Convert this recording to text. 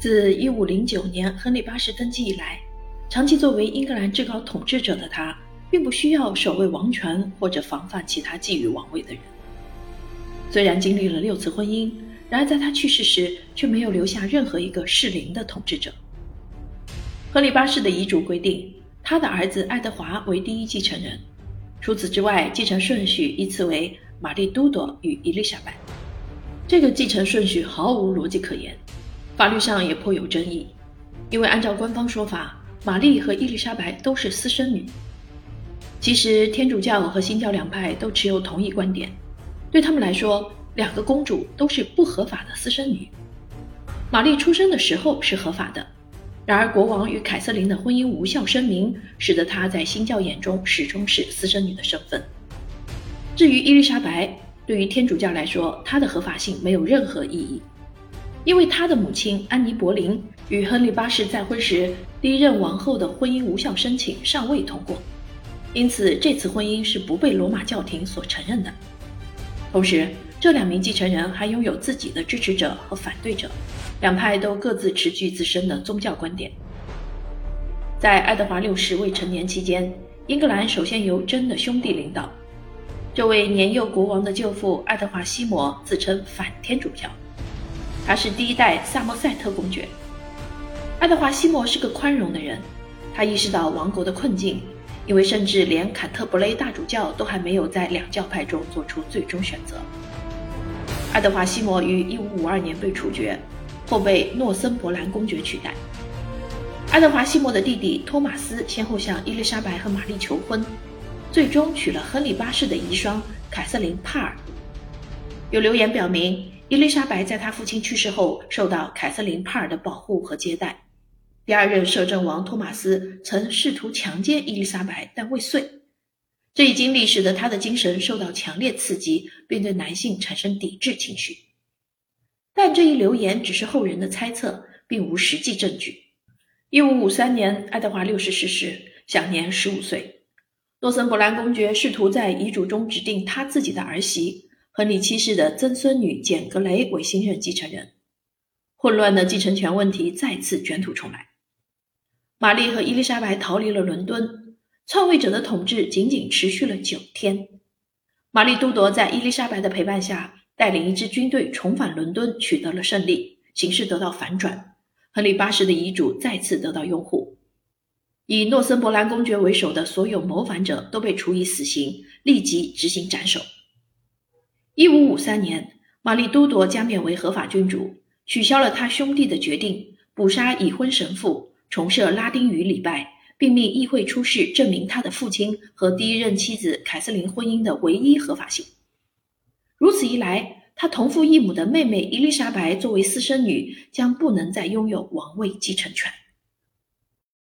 自1509年亨利八世登基以来，长期作为英格兰至高统治者的他，并不需要守卫王权或者防范其他觊觎王位的人。虽然经历了六次婚姻，然而在他去世时却没有留下任何一个适龄的统治者。亨利八世的遗嘱规定，他的儿子爱德华为第一继承人，除此之外，继承顺序依次为玛丽都铎与伊丽莎白。这个继承顺序毫无逻辑可言。法律上也颇有争议，因为按照官方说法，玛丽和伊丽莎白都是私生女。其实天主教和新教两派都持有同一观点，对他们来说，两个公主都是不合法的私生女。玛丽出生的时候是合法的，然而国王与凯瑟琳的婚姻无效声明，使得她在新教眼中始终是私生女的身份。至于伊丽莎白，对于天主教来说，她的合法性没有任何意义。因为他的母亲安妮·柏林与亨利八世再婚时第一任王后的婚姻无效申请尚未通过，因此这次婚姻是不被罗马教廷所承认的。同时，这两名继承人还拥有自己的支持者和反对者，两派都各自持具自身的宗教观点。在爱德华六世未成年期间，英格兰首先由真的兄弟领导。这位年幼国王的舅父爱德华·西摩自称反天主教。他是第一代萨默塞特公爵。爱德华·西摩是个宽容的人，他意识到王国的困境，因为甚至连坎特伯雷大主教都还没有在两教派中做出最终选择。爱德华·西摩于1552年被处决，后被诺森伯兰公爵取代。爱德华·西摩的弟弟托马斯先后向伊丽莎白和玛丽求婚，最终娶了亨利八世的遗孀凯瑟琳·帕尔。有留言表明。伊丽莎白在她父亲去世后，受到凯瑟琳·帕尔的保护和接待。第二任摄政王托马斯曾试图强奸伊丽莎白，但未遂。这一经历使得他的精神受到强烈刺激，并对男性产生抵制情绪。但这一流言只是后人的猜测，并无实际证据。一五五三年，爱德华六世逝世，享年十五岁。诺森伯兰公爵试图在遗嘱中指定他自己的儿媳。亨利七世的曾孙女简·格雷为新任继承人，混乱的继承权问题再次卷土重来。玛丽和伊丽莎白逃离了伦敦，篡位者的统治仅仅持续了九天。玛丽都铎在伊丽莎白的陪伴下，带领一支军队重返伦敦，取得了胜利，形势得到反转。亨利八世的遗嘱再次得到拥护，以诺森伯兰公爵为首的所有谋反者都被处以死刑，立即执行斩首。一五五三年，玛丽都铎加冕为合法君主，取消了他兄弟的决定，捕杀已婚神父，重设拉丁语礼拜，并命议会出示证明他的父亲和第一任妻子凯瑟琳婚姻的唯一合法性。如此一来，他同父异母的妹妹伊丽莎白作为私生女，将不能再拥有王位继承权。